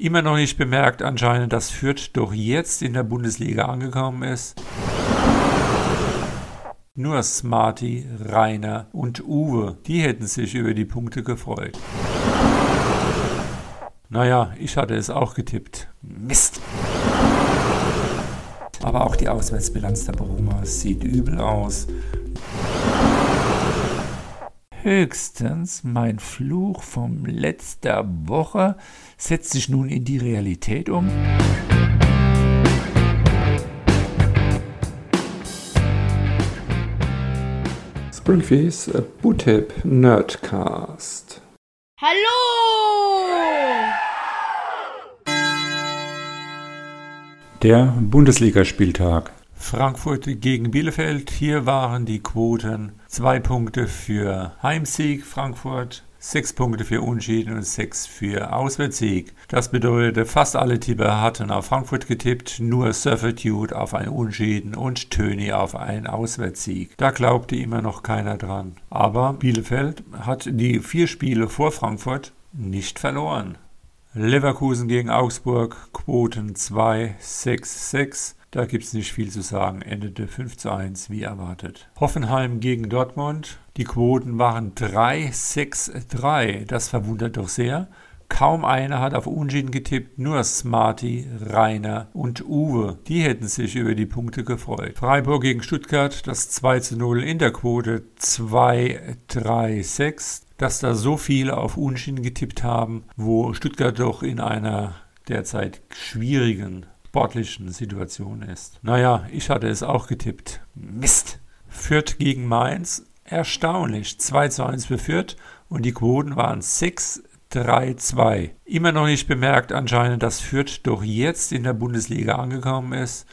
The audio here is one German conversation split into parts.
Immer noch nicht bemerkt anscheinend, dass Fürth doch jetzt in der Bundesliga angekommen ist. Nur Smarty, Rainer und Uwe, die hätten sich über die Punkte gefreut. Naja, ich hatte es auch getippt. Mist! Aber auch die Auswärtsbilanz der Borumas sieht übel aus. Höchstens mein Fluch vom letzter Woche setzt sich nun in die Realität um. Springfields Bootip Nerdcast. Hallo! Der Bundesligaspieltag. Frankfurt gegen Bielefeld. Hier waren die Quoten zwei Punkte für Heimsieg Frankfurt, sechs Punkte für Unschieden und sechs für Auswärtssieg. Das bedeutet, fast alle Tipper hatten auf Frankfurt getippt, nur Surfertude auf ein Unschieden und Töni auf einen Auswärtssieg. Da glaubte immer noch keiner dran. Aber Bielefeld hat die vier Spiele vor Frankfurt nicht verloren. Leverkusen gegen Augsburg, Quoten 2, 6, 6. Da gibt es nicht viel zu sagen, endete 5 zu 1 wie erwartet. Hoffenheim gegen Dortmund, die Quoten waren 3, 6, 3. Das verwundert doch sehr. Kaum einer hat auf Unschieden getippt, nur Smarty, Rainer und Uwe. Die hätten sich über die Punkte gefreut. Freiburg gegen Stuttgart, das 2 zu 0 in der Quote 2, 3, 6 dass da so viele auf Unschieden getippt haben, wo Stuttgart doch in einer derzeit schwierigen sportlichen Situation ist. Naja, ich hatte es auch getippt. Mist! Fürth gegen Mainz, erstaunlich. 2 zu 1 für Fürth und die Quoten waren 6 3-2. Immer noch nicht bemerkt anscheinend, dass Fürth doch jetzt in der Bundesliga angekommen ist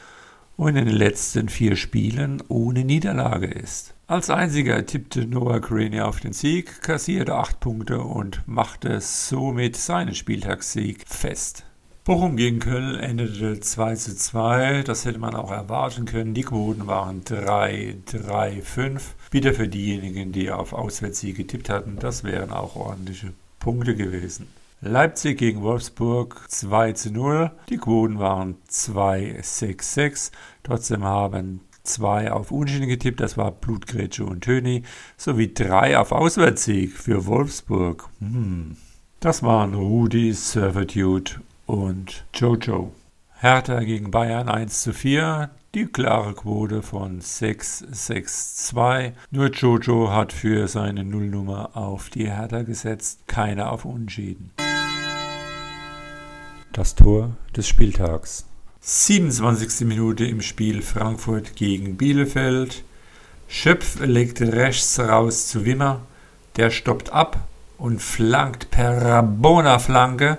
und in den letzten vier Spielen ohne Niederlage ist. Als einziger tippte Noah Craney auf den Sieg, kassierte acht Punkte und machte somit seinen Spieltagssieg fest. Bochum gegen Köln endete 2 zu 2. Das hätte man auch erwarten können. Die Quoten waren 3, 3, 5. Wieder für diejenigen, die auf Auswärtssieg getippt hatten. Das wären auch ordentliche Punkte gewesen. Leipzig gegen Wolfsburg 2 zu 0. Die Quoten waren 2, 6, 6. Trotzdem haben zwei auf Unentschieden getippt, das war Blutgrätsche und Töni, sowie drei auf Auswärtssieg für Wolfsburg. Hm. Das waren Rudi, Servitude und Jojo. Hertha gegen Bayern 1 zu 4, die klare Quote von 6-6-2. Nur Jojo hat für seine Nullnummer auf die Hertha gesetzt, keine auf Unentschieden. Das Tor des Spieltags. 27. Minute im Spiel Frankfurt gegen Bielefeld. Schöpf legt rechts raus zu Wimmer. Der stoppt ab und flankt per Rabona-Flanke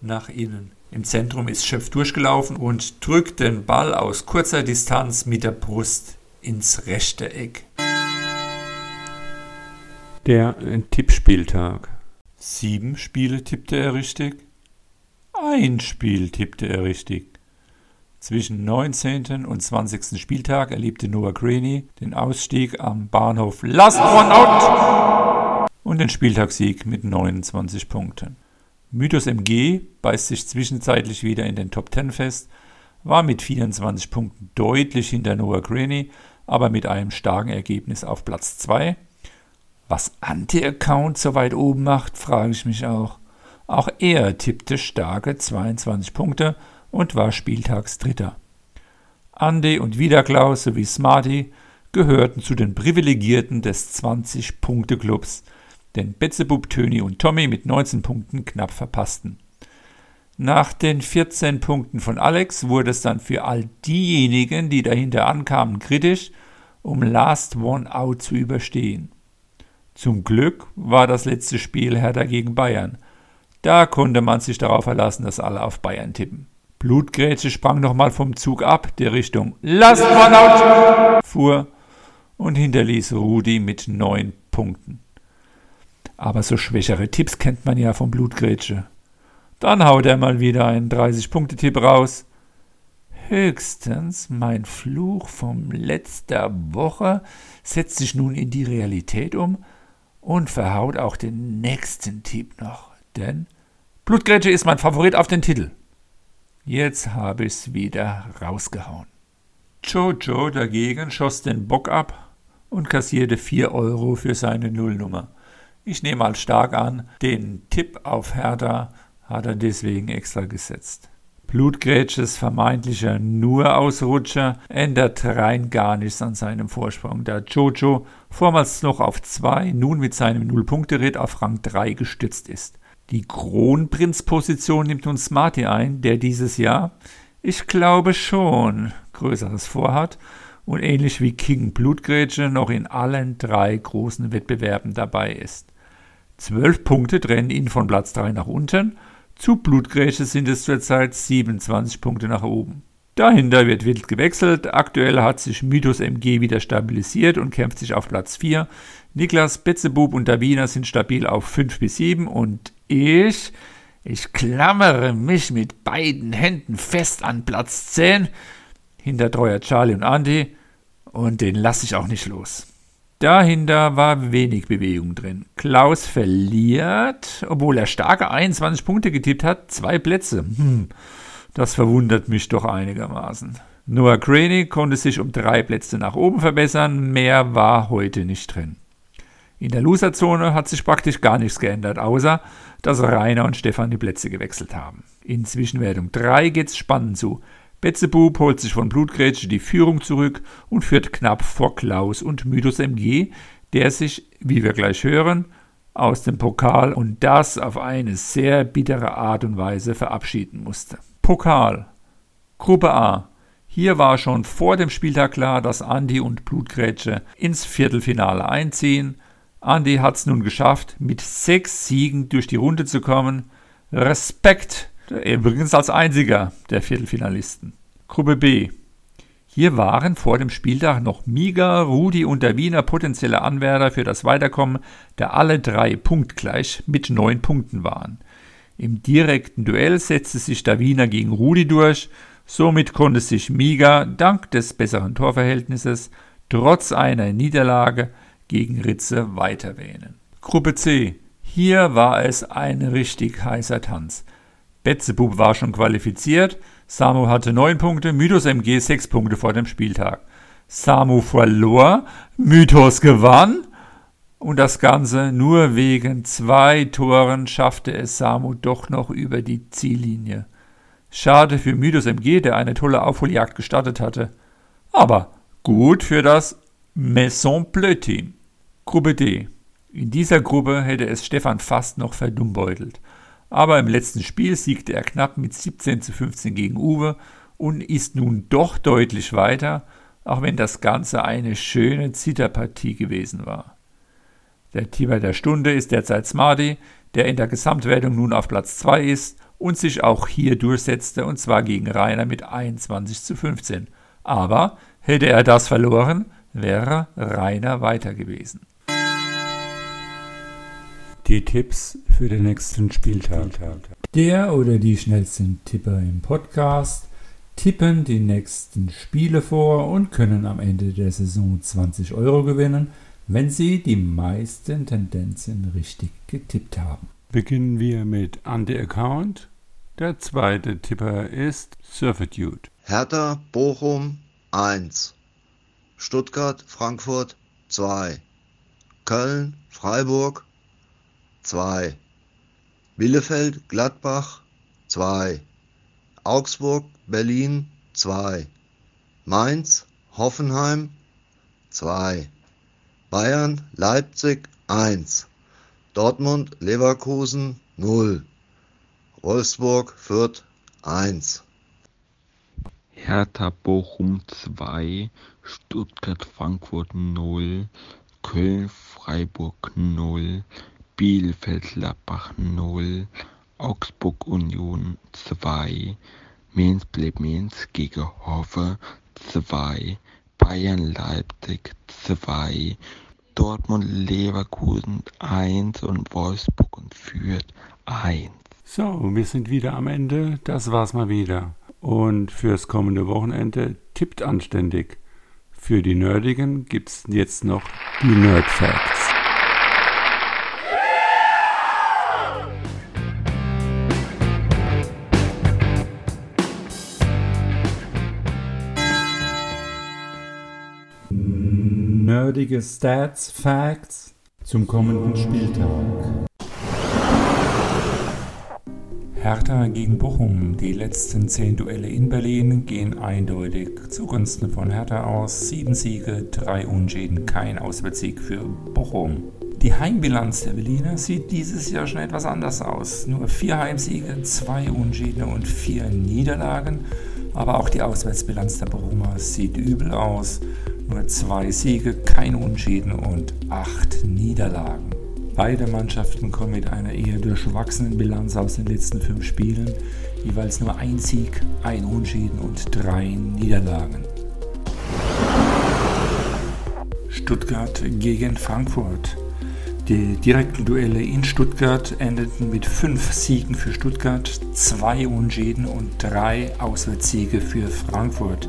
nach innen. Im Zentrum ist Schöpf durchgelaufen und drückt den Ball aus kurzer Distanz mit der Brust ins rechte Eck. Der Tippspieltag. Sieben Spiele tippte er richtig. Ein Spiel tippte er richtig. Zwischen 19. und 20. Spieltag erlebte Noah Craney den Ausstieg am Bahnhof Last One Out und den Spieltagssieg mit 29 Punkten. Mythos MG beißt sich zwischenzeitlich wieder in den Top 10 fest, war mit 24 Punkten deutlich hinter Noah Craney, aber mit einem starken Ergebnis auf Platz 2. Was Anti-Account so weit oben macht, frage ich mich auch. Auch er tippte starke 22 Punkte und war Spieltagsdritter. Andy und Wiederklaus sowie Smarty gehörten zu den Privilegierten des 20-Punkte-Clubs, den Betzebub, Töni und Tommy mit 19 Punkten knapp verpassten. Nach den 14 Punkten von Alex wurde es dann für all diejenigen, die dahinter ankamen, kritisch, um Last One Out zu überstehen. Zum Glück war das letzte Spiel Hertha gegen Bayern. Da konnte man sich darauf verlassen, dass alle auf Bayern tippen. Blutgrätsche sprang nochmal vom Zug ab, der Richtung Last One Out fuhr und hinterließ Rudi mit neun Punkten. Aber so schwächere Tipps kennt man ja vom Blutgrätsche. Dann haut er mal wieder einen 30-Punkte-Tipp raus. Höchstens mein Fluch vom letzter Woche setzt sich nun in die Realität um und verhaut auch den nächsten Tipp noch. Denn Blutgrätsche ist mein Favorit auf den Titel. Jetzt habe ich's wieder rausgehauen. Jojo dagegen schoss den Bock ab und kassierte 4 Euro für seine Nullnummer. Ich nehme mal stark an, den Tipp auf Hertha hat er deswegen extra gesetzt. Blutgrätsches vermeintlicher Nur-Ausrutscher ändert rein gar nichts an seinem Vorsprung, da Jojo vormals noch auf 2, nun mit seinem Null-Punkte-Ritt auf Rang 3 gestützt ist. Die Kronprinz-Position nimmt nun Smarty ein, der dieses Jahr, ich glaube schon, Größeres vorhat und ähnlich wie King Blutgrätsche noch in allen drei großen Wettbewerben dabei ist. Zwölf Punkte trennen ihn von Platz 3 nach unten, zu Blutgrätsche sind es zurzeit 27 Punkte nach oben. Dahinter wird wild gewechselt. Aktuell hat sich Mythos MG wieder stabilisiert und kämpft sich auf Platz 4. Niklas, Betzebub und Davina sind stabil auf 5 bis 7 und ich, ich klammere mich mit beiden Händen fest an Platz 10 hinter Treuer Charlie und Andy und den lasse ich auch nicht los. Dahinter war wenig Bewegung drin. Klaus verliert, obwohl er starke 21 Punkte getippt hat, zwei Plätze. Hm, das verwundert mich doch einigermaßen. Noah Craney konnte sich um drei Plätze nach oben verbessern, mehr war heute nicht drin. In der Loserzone hat sich praktisch gar nichts geändert, außer dass Rainer und Stefan die Plätze gewechselt haben. In Zwischenwertung 3 geht's spannend zu. Betzebub holt sich von Blutgrätsche die Führung zurück und führt knapp vor Klaus und Mythos MG, der sich, wie wir gleich hören, aus dem Pokal und das auf eine sehr bittere Art und Weise verabschieden musste. Pokal. Gruppe A. Hier war schon vor dem Spieltag klar, dass Andi und Blutgrätsche ins Viertelfinale einziehen. Andi hat es nun geschafft, mit sechs Siegen durch die Runde zu kommen. Respekt Übrigens als einziger der Viertelfinalisten. Gruppe B. Hier waren vor dem Spieltag noch Miga, Rudi und der Wiener potenzielle Anwärter für das Weiterkommen, da alle drei punktgleich mit neun Punkten waren. Im direkten Duell setzte sich der Wiener gegen Rudi durch, somit konnte sich Miga dank des besseren Torverhältnisses trotz einer Niederlage gegen Ritze weiterwähnen. Gruppe C. Hier war es ein richtig heißer Tanz. Betzebub war schon qualifiziert, Samu hatte 9 Punkte, Mythos MG 6 Punkte vor dem Spieltag. Samu verlor, Mythos gewann und das Ganze nur wegen zwei Toren schaffte es Samu doch noch über die Ziellinie. Schade für Mythos MG, der eine tolle Aufholjagd gestartet hatte. Aber gut für das Maison Bleu Team. Gruppe D. In dieser Gruppe hätte es Stefan fast noch verdummbeutelt. Aber im letzten Spiel siegte er knapp mit 17 zu 15 gegen Uwe und ist nun doch deutlich weiter, auch wenn das Ganze eine schöne Zitterpartie gewesen war. Der Teamer der Stunde ist derzeit Smarty, der in der Gesamtwertung nun auf Platz 2 ist und sich auch hier durchsetzte und zwar gegen Rainer mit 21 zu 15. Aber hätte er das verloren, wäre Rainer weiter gewesen. Die Tipps für den nächsten Spieltag. Der oder die schnellsten Tipper im Podcast tippen die nächsten Spiele vor und können am Ende der Saison 20 Euro gewinnen, wenn sie die meisten Tendenzen richtig getippt haben. Beginnen wir mit Ante Account. Der zweite Tipper ist Surfitude. Hertha Bochum 1. Stuttgart Frankfurt 2. Köln Freiburg 2. Bielefeld Gladbach 2. Augsburg Berlin 2. Mainz Hoffenheim 2. Bayern Leipzig 1. Dortmund Leverkusen 0. Wolfsburg Fürth 1. Hertha Bochum 2, Stuttgart Frankfurt 0, Köln Freiburg 0, Bielefeld-Gladbach 0, Augsburg-Union 2, Mainz bleibt Mainz gegen Hofe 2, Bayern-Leipzig 2, Dortmund-Leverkusen 1 und Wolfsburg und Fürth 1. So, wir sind wieder am Ende. Das war's mal wieder. Und fürs kommende Wochenende tippt anständig. Für die Nerdigen gibt's jetzt noch die Nerd Facts. Nerdige Stats, Facts zum kommenden Spieltag. Hertha gegen Bochum. Die letzten zehn Duelle in Berlin gehen eindeutig zugunsten von Hertha aus. Sieben Siege, drei Unschäden, kein Auswärtssieg für Bochum. Die Heimbilanz der Berliner sieht dieses Jahr schon etwas anders aus. Nur vier Heimsiege, zwei Unschäden und vier Niederlagen. Aber auch die Auswärtsbilanz der Bochumer sieht übel aus. Nur zwei Siege, kein Unschäden und acht Niederlagen. Beide Mannschaften kommen mit einer eher durchwachsenen Bilanz aus den letzten fünf Spielen, jeweils nur ein Sieg, ein Unschäden und drei Niederlagen. Stuttgart gegen Frankfurt. Die direkten Duelle in Stuttgart endeten mit fünf Siegen für Stuttgart, zwei Unschäden und drei Auswärtssiege für Frankfurt.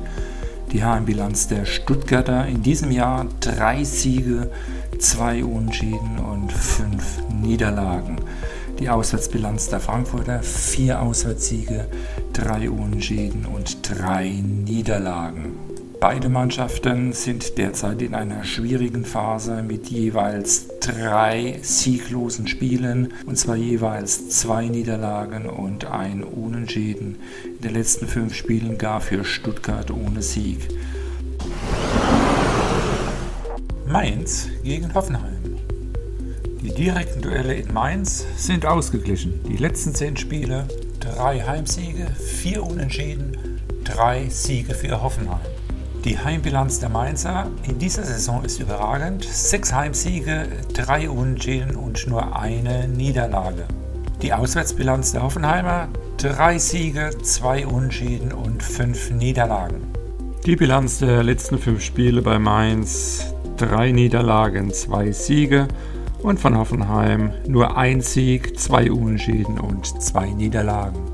Die Heimbilanz der Stuttgarter in diesem Jahr drei Siege, zwei Unschäden und fünf Niederlagen. Die Auswärtsbilanz der Frankfurter vier Auswärtssiege, drei Unschäden und drei Niederlagen. Beide Mannschaften sind derzeit in einer schwierigen Phase mit jeweils drei sieglosen Spielen, und zwar jeweils zwei Niederlagen und ein Unentschieden. In den letzten fünf Spielen gar für Stuttgart ohne Sieg. Mainz gegen Hoffenheim. Die direkten Duelle in Mainz sind ausgeglichen. Die letzten zehn Spiele, drei Heimsiege, vier Unentschieden, drei Siege für Hoffenheim. Die Heimbilanz der Mainzer in dieser Saison ist überragend. Sechs Heimsiege, drei Unentschieden und nur eine Niederlage. Die Auswärtsbilanz der Hoffenheimer, drei Siege, zwei Unentschieden und fünf Niederlagen. Die Bilanz der letzten fünf Spiele bei Mainz, drei Niederlagen, zwei Siege und von Hoffenheim nur ein Sieg, zwei Unentschieden und zwei Niederlagen.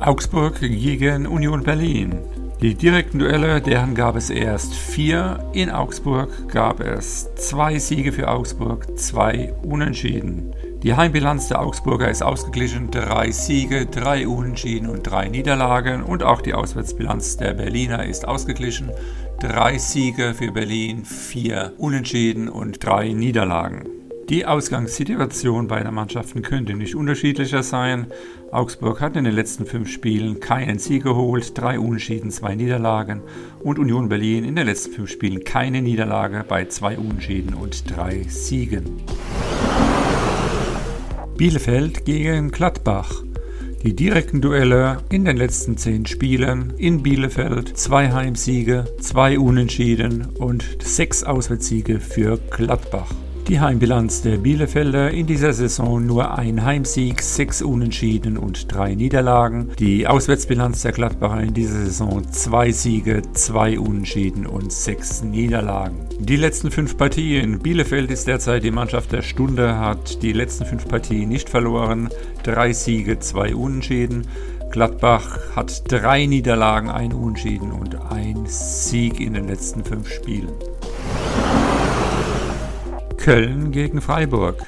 Augsburg gegen Union Berlin. Die direkten Duelle, deren gab es erst vier. In Augsburg gab es zwei Siege für Augsburg, zwei Unentschieden. Die Heimbilanz der Augsburger ist ausgeglichen, drei Siege, drei Unentschieden und drei Niederlagen. Und auch die Auswärtsbilanz der Berliner ist ausgeglichen, drei Siege für Berlin, vier Unentschieden und drei Niederlagen. Die Ausgangssituation beider Mannschaften könnte nicht unterschiedlicher sein. Augsburg hat in den letzten fünf Spielen keinen Sieg geholt, drei Unentschieden, zwei Niederlagen und Union Berlin in den letzten fünf Spielen keine Niederlage bei zwei Unentschieden und drei Siegen. Bielefeld gegen Gladbach. Die direkten Duelle in den letzten zehn Spielen in Bielefeld, zwei Heimsiege, zwei Unentschieden und sechs Auswärtssiege für Gladbach. Die Heimbilanz der Bielefelder in dieser Saison nur ein Heimsieg, sechs Unentschieden und drei Niederlagen. Die Auswärtsbilanz der Gladbacher in dieser Saison zwei Siege, zwei Unentschieden und sechs Niederlagen. Die letzten fünf Partien. Bielefeld ist derzeit die Mannschaft der Stunde, hat die letzten fünf Partien nicht verloren. Drei Siege, zwei Unentschieden. Gladbach hat drei Niederlagen, ein Unentschieden und ein Sieg in den letzten fünf Spielen. Köln gegen Freiburg.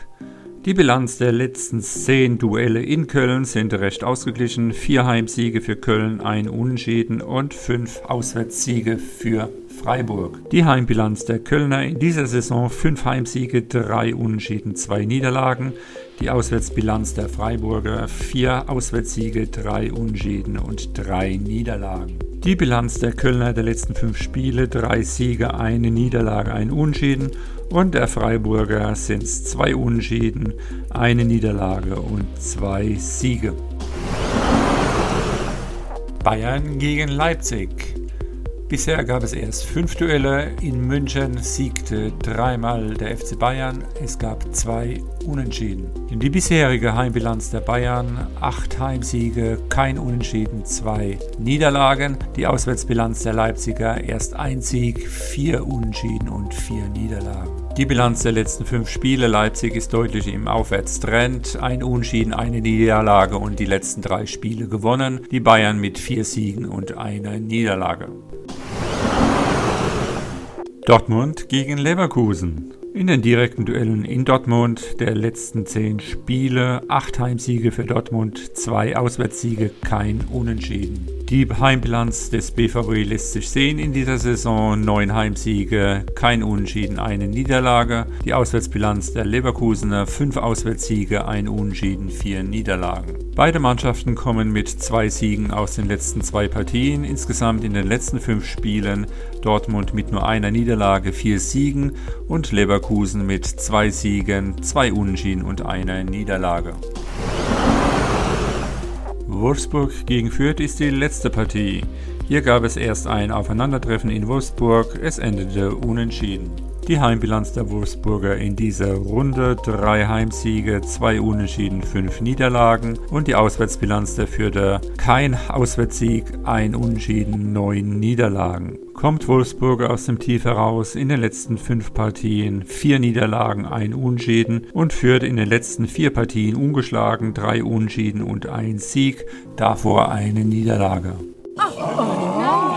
Die Bilanz der letzten zehn Duelle in Köln sind recht ausgeglichen. Vier Heimsiege für Köln, ein Unentschieden und fünf Auswärtssiege für Freiburg. Die Heimbilanz der Kölner in dieser Saison fünf Heimsiege, drei Unentschieden, zwei Niederlagen. Die Auswärtsbilanz der Freiburger vier Auswärtssiege, drei Unentschieden und drei Niederlagen. Die Bilanz der Kölner der letzten fünf Spiele, drei Siege, eine Niederlage, ein Unentschieden und der Freiburger sind es zwei Unentschieden, eine Niederlage und zwei Siege. Bayern gegen Leipzig. Bisher gab es erst fünf Duelle. In München siegte dreimal der FC Bayern. Es gab zwei Unentschieden. Die bisherige Heimbilanz der Bayern acht Heimsiege, kein Unentschieden, zwei Niederlagen. Die Auswärtsbilanz der Leipziger erst ein Sieg, vier Unentschieden und vier Niederlagen. Die Bilanz der letzten fünf Spiele Leipzig ist deutlich im Aufwärtstrend. Ein Unschieden, eine Niederlage und die letzten drei Spiele gewonnen. Die Bayern mit vier Siegen und einer Niederlage. Dortmund gegen Leverkusen. In den direkten Duellen in Dortmund der letzten zehn Spiele acht Heimsiege für Dortmund, zwei Auswärtssiege, kein Unentschieden. Die Heimbilanz des BVB lässt sich sehen in dieser Saison. Neun Heimsiege, kein Unentschieden, eine Niederlage. Die Auswärtsbilanz der Leverkusener, fünf Auswärtssiege, ein Unentschieden, vier Niederlagen. Beide Mannschaften kommen mit zwei Siegen aus den letzten zwei Partien. Insgesamt in den letzten fünf Spielen Dortmund mit nur einer Niederlage, vier Siegen und Leverkusen mit zwei Siegen, zwei Unentschieden und einer Niederlage. Wolfsburg gegen Fürth ist die letzte Partie. Hier gab es erst ein Aufeinandertreffen in Wolfsburg, es endete unentschieden. Die Heimbilanz der Wolfsburger in dieser Runde: drei Heimsiege, zwei Unentschieden, fünf Niederlagen und die Auswärtsbilanz der Fürther: kein Auswärtssieg, ein Unentschieden, neun Niederlagen. Kommt Wolfsburger aus dem Tief heraus in den letzten fünf Partien vier Niederlagen, ein Unentschieden und führt in den letzten vier Partien ungeschlagen, drei Unentschieden und ein Sieg, davor eine Niederlage. Oh, oh.